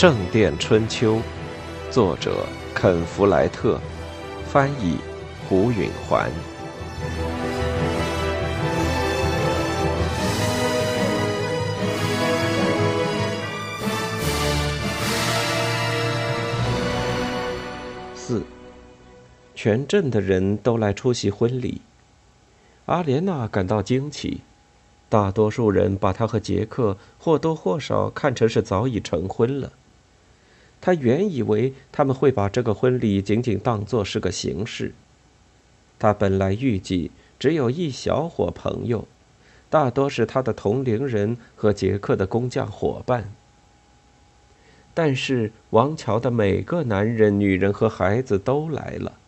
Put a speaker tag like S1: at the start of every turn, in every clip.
S1: 圣殿春秋》，作者肯·弗莱特，翻译胡允环。四，全镇的人都来出席婚礼。阿莲娜感到惊奇。大多数人把他和杰克或多或少看成是早已成婚了。他原以为他们会把这个婚礼仅仅当作是个形式。他本来预计只有一小伙朋友，大多是他的同龄人和杰克的工匠伙伴。但是王桥的每个男人、女人和孩子都来了。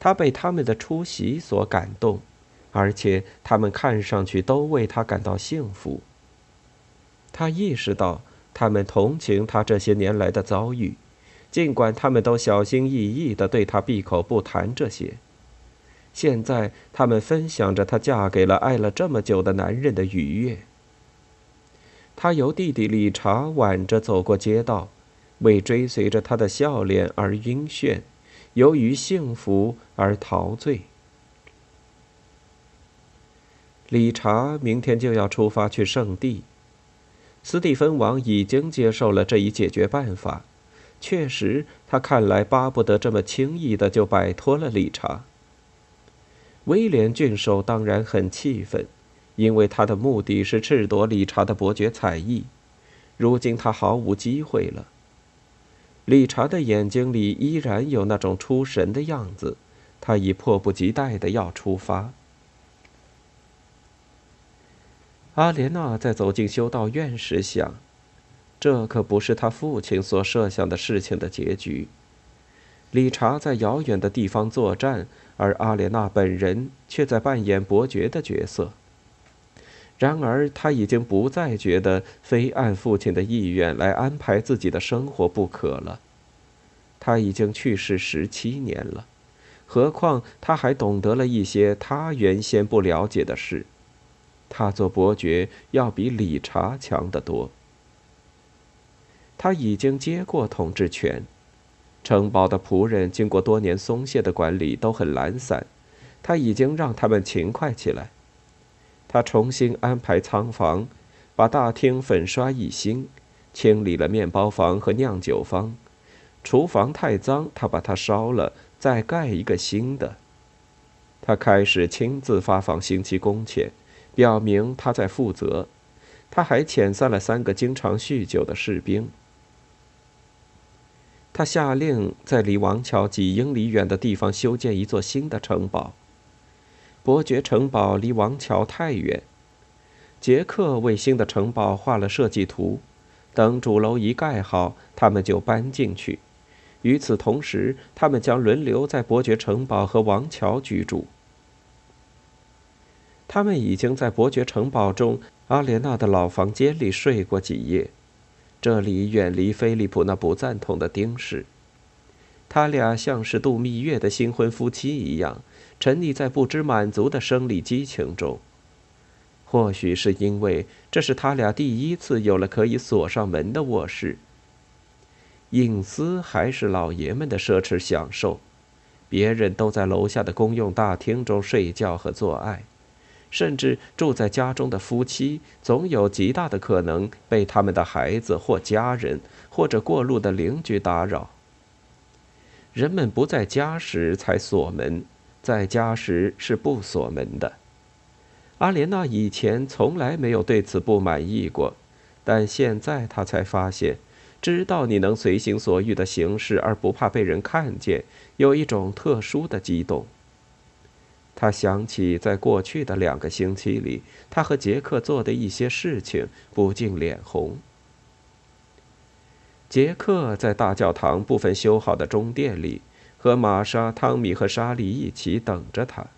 S1: 他被他们的出席所感动。而且他们看上去都为他感到幸福。他意识到他们同情他这些年来的遭遇，尽管他们都小心翼翼地对他闭口不谈这些。现在他们分享着她嫁给了爱了这么久的男人的愉悦。他由弟弟理查挽着走过街道，为追随着他的笑脸而晕眩，由于幸福而陶醉。理查明天就要出发去圣地。斯蒂芬王已经接受了这一解决办法。确实，他看来巴不得这么轻易的就摆脱了理查。威廉郡守当然很气愤，因为他的目的是赤夺理查的伯爵才艺。如今他毫无机会了。理查的眼睛里依然有那种出神的样子，他已迫不及待的要出发。阿莲娜在走进修道院时想：“这可不是他父亲所设想的事情的结局。理查在遥远的地方作战，而阿莲娜本人却在扮演伯爵的角色。然而，他已经不再觉得非按父亲的意愿来安排自己的生活不可了。他已经去世十七年了，何况他还懂得了一些他原先不了解的事。”他做伯爵要比理查强得多。他已经接过统治权，城堡的仆人经过多年松懈的管理都很懒散，他已经让他们勤快起来。他重新安排仓房，把大厅粉刷一新，清理了面包房和酿酒坊。厨房太脏，他把它烧了，再盖一个新的。他开始亲自发放星期工钱。表明他在负责，他还遣散了三个经常酗酒的士兵。他下令在离王桥几英里远的地方修建一座新的城堡。伯爵城堡离王桥太远。杰克为新的城堡画了设计图，等主楼一盖好，他们就搬进去。与此同时，他们将轮流在伯爵城堡和王桥居住。他们已经在伯爵城堡中阿莲娜的老房间里睡过几夜，这里远离菲利普那不赞同的丁氏。他俩像是度蜜月的新婚夫妻一样，沉溺在不知满足的生理激情中。或许是因为这是他俩第一次有了可以锁上门的卧室。隐私还是老爷们的奢侈享受，别人都在楼下的公用大厅中睡觉和做爱。甚至住在家中的夫妻，总有极大的可能被他们的孩子或家人，或者过路的邻居打扰。人们不在家时才锁门，在家时是不锁门的。阿莲娜以前从来没有对此不满意过，但现在她才发现，知道你能随心所欲的行事而不怕被人看见，有一种特殊的激动。他想起在过去的两个星期里，他和杰克做的一些事情，不禁脸红。杰克在大教堂部分修好的中殿里，和玛莎、汤米和莎莉一起等着他。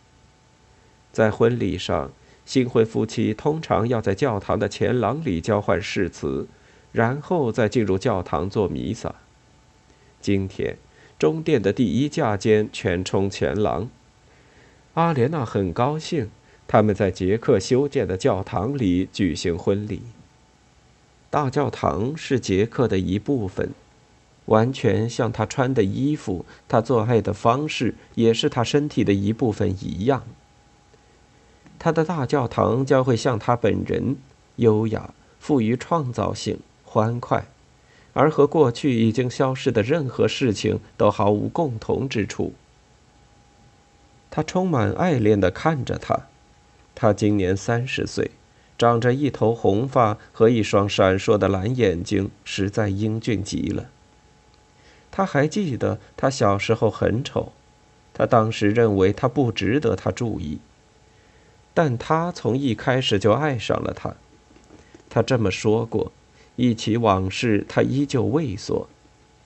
S1: 在婚礼上，新婚夫妻通常要在教堂的前廊里交换誓词，然后再进入教堂做弥撒。今天，中殿的第一架间全冲前廊。阿莲娜很高兴，他们在杰克修建的教堂里举行婚礼。大教堂是杰克的一部分，完全像他穿的衣服、他做爱的方式也是他身体的一部分一样。他的大教堂将会像他本人，优雅、富于创造性、欢快，而和过去已经消失的任何事情都毫无共同之处。他充满爱恋地看着他，他今年三十岁。长着一头红发和一双闪烁的蓝眼睛，实在英俊极了。他还记得他小时候很丑，他当时认为他不值得他注意。但他从一开始就爱上了他。他这么说过。忆起往事，他依旧畏缩。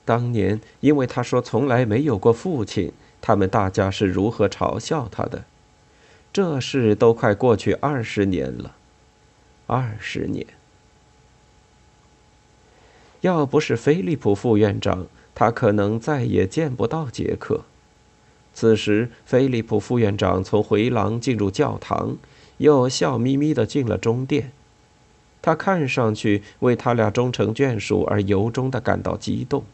S1: 当年因为他说从来没有过父亲，他们大家是如何嘲笑他的。这事都快过去二十年了。二十年，要不是菲利普副院长，他可能再也见不到杰克。此时，菲利普副院长从回廊进入教堂，又笑眯眯地进了中殿。他看上去为他俩终成眷属而由衷地感到激动。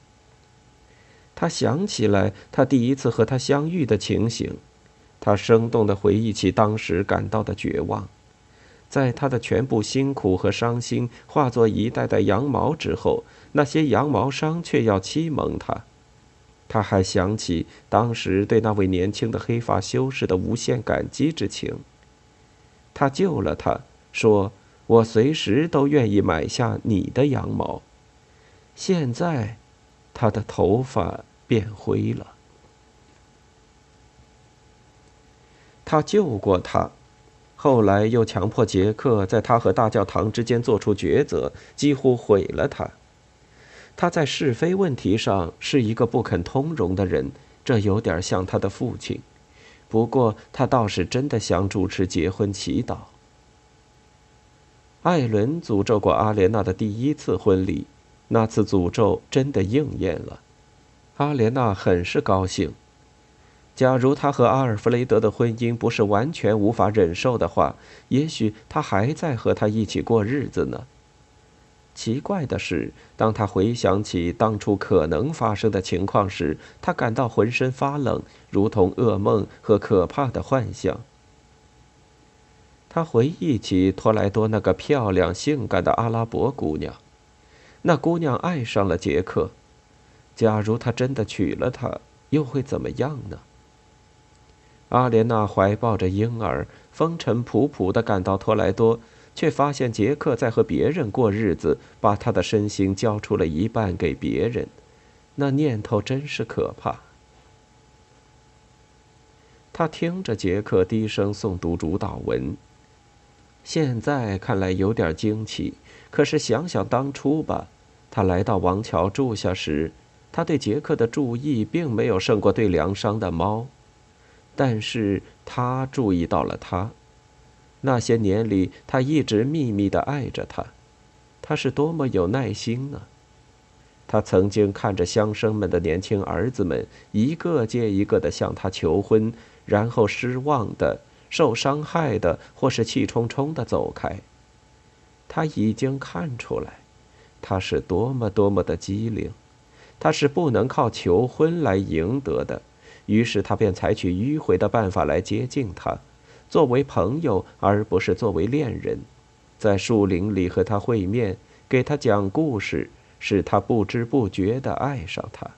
S1: 他想起来他第一次和他相遇的情形，他生动地回忆起当时感到的绝望。在他的全部辛苦和伤心化作一袋袋羊毛之后，那些羊毛商却要欺蒙他。他还想起当时对那位年轻的黑发修士的无限感激之情。他救了他，说：“我随时都愿意买下你的羊毛。”现在，他的头发变灰了。他救过他。后来又强迫杰克在他和大教堂之间做出抉择，几乎毁了他。他在是非问题上是一个不肯通融的人，这有点像他的父亲。不过他倒是真的想主持结婚祈祷。艾伦诅咒过阿莲娜的第一次婚礼，那次诅咒真的应验了。阿莲娜很是高兴。假如她和阿尔弗雷德的婚姻不是完全无法忍受的话，也许她还在和他一起过日子呢。奇怪的是，当他回想起当初可能发生的情况时，他感到浑身发冷，如同噩梦和可怕的幻想。他回忆起托莱多那个漂亮、性感的阿拉伯姑娘，那姑娘爱上了杰克。假如他真的娶了她，又会怎么样呢？阿莲娜怀抱着婴儿，风尘仆仆地赶到托莱多，却发现杰克在和别人过日子，把他的身心交出了一半给别人。那念头真是可怕。他听着杰克低声诵读主祷文，现在看来有点惊奇，可是想想当初吧，他来到王桥住下时，他对杰克的注意并没有胜过对疗伤的猫。但是他注意到了他，那些年里，他一直秘密地爱着他，他是多么有耐心呢？他曾经看着乡绅们的年轻儿子们一个接一个地向他求婚，然后失望的、受伤害的，或是气冲冲地走开。他已经看出来，他是多么多么的机灵，他是不能靠求婚来赢得的。于是他便采取迂回的办法来接近她，作为朋友而不是作为恋人，在树林里和她会面，给她讲故事，使她不知不觉地爱上他。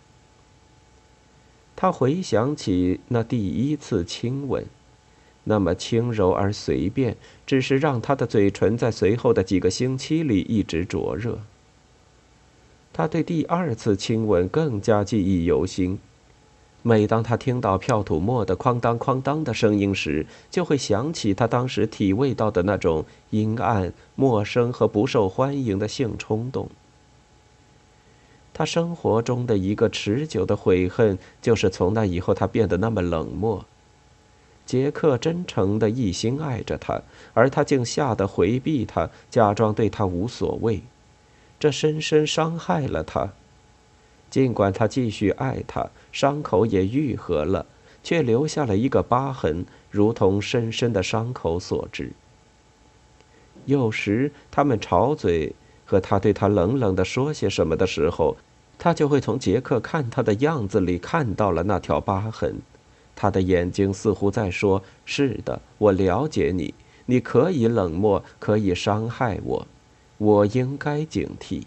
S1: 他回想起那第一次亲吻，那么轻柔而随便，只是让他的嘴唇在随后的几个星期里一直灼热。他对第二次亲吻更加记忆犹新。每当他听到票土沫的哐当哐当的声音时，就会想起他当时体味到的那种阴暗、陌生和不受欢迎的性冲动。他生活中的一个持久的悔恨，就是从那以后他变得那么冷漠。杰克真诚的一心爱着他，而他竟吓得回避他，假装对他无所谓，这深深伤害了他。尽管他继续爱他，伤口也愈合了，却留下了一个疤痕，如同深深的伤口所致。有时他们吵嘴，和他对他冷冷地说些什么的时候，他就会从杰克看他的样子里看到了那条疤痕。他的眼睛似乎在说：“是的，我了解你，你可以冷漠，可以伤害我，我应该警惕。”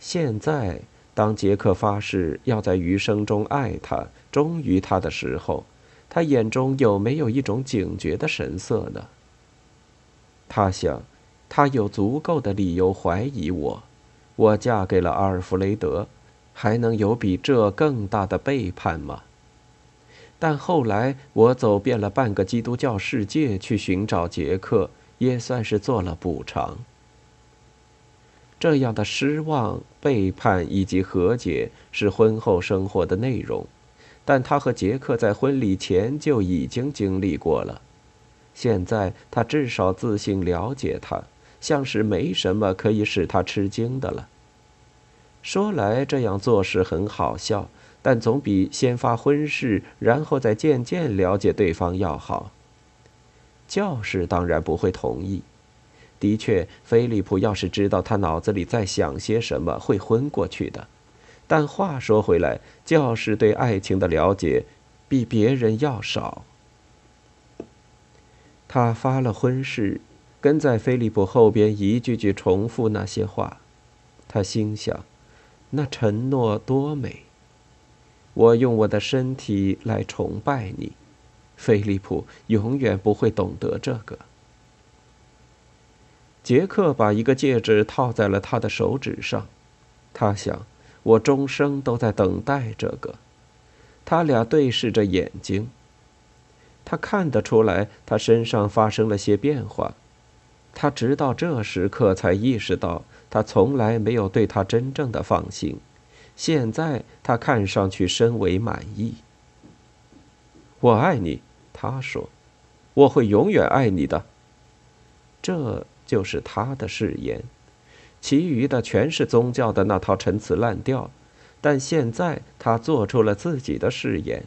S1: 现在，当杰克发誓要在余生中爱她、忠于她的时候，他眼中有没有一种警觉的神色呢？他想，他有足够的理由怀疑我。我嫁给了阿尔弗雷德。还能有比这更大的背叛吗？但后来我走遍了半个基督教世界去寻找杰克，也算是做了补偿。这样的失望、背叛以及和解是婚后生活的内容，但他和杰克在婚礼前就已经经历过了。现在他至少自信了解他，像是没什么可以使他吃惊的了。说来这样做是很好笑，但总比先发婚誓，然后再渐渐了解对方要好。教士当然不会同意。的确，菲利普要是知道他脑子里在想些什么，会昏过去的。但话说回来，教士对爱情的了解比别人要少。他发了婚誓，跟在菲利普后边一句句重复那些话。他心想。那承诺多美！我用我的身体来崇拜你，菲利普永远不会懂得这个。杰克把一个戒指套在了他的手指上，他想，我终生都在等待这个。他俩对视着眼睛，他看得出来，他身上发生了些变化。他直到这时刻才意识到。他从来没有对他真正的放心，现在他看上去深为满意。我爱你，他说，我会永远爱你的。这就是他的誓言，其余的全是宗教的那套陈词滥调。但现在他做出了自己的誓言。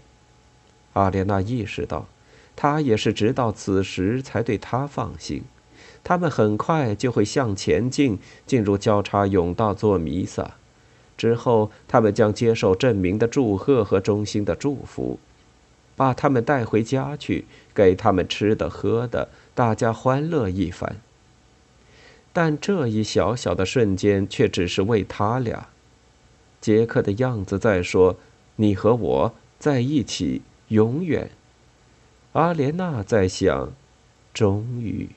S1: 阿莲娜意识到，他也是直到此时才对他放心。他们很快就会向前进，进入交叉甬道做弥撒。之后，他们将接受证明的祝贺和衷心的祝福，把他们带回家去，给他们吃的喝的，大家欢乐一番。但这一小小的瞬间却只是为他俩。杰克的样子在说：“你和我在一起，永远。”阿莲娜在想：“终于。”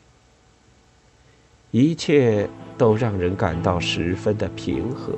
S1: 一切都让人感到十分的平和。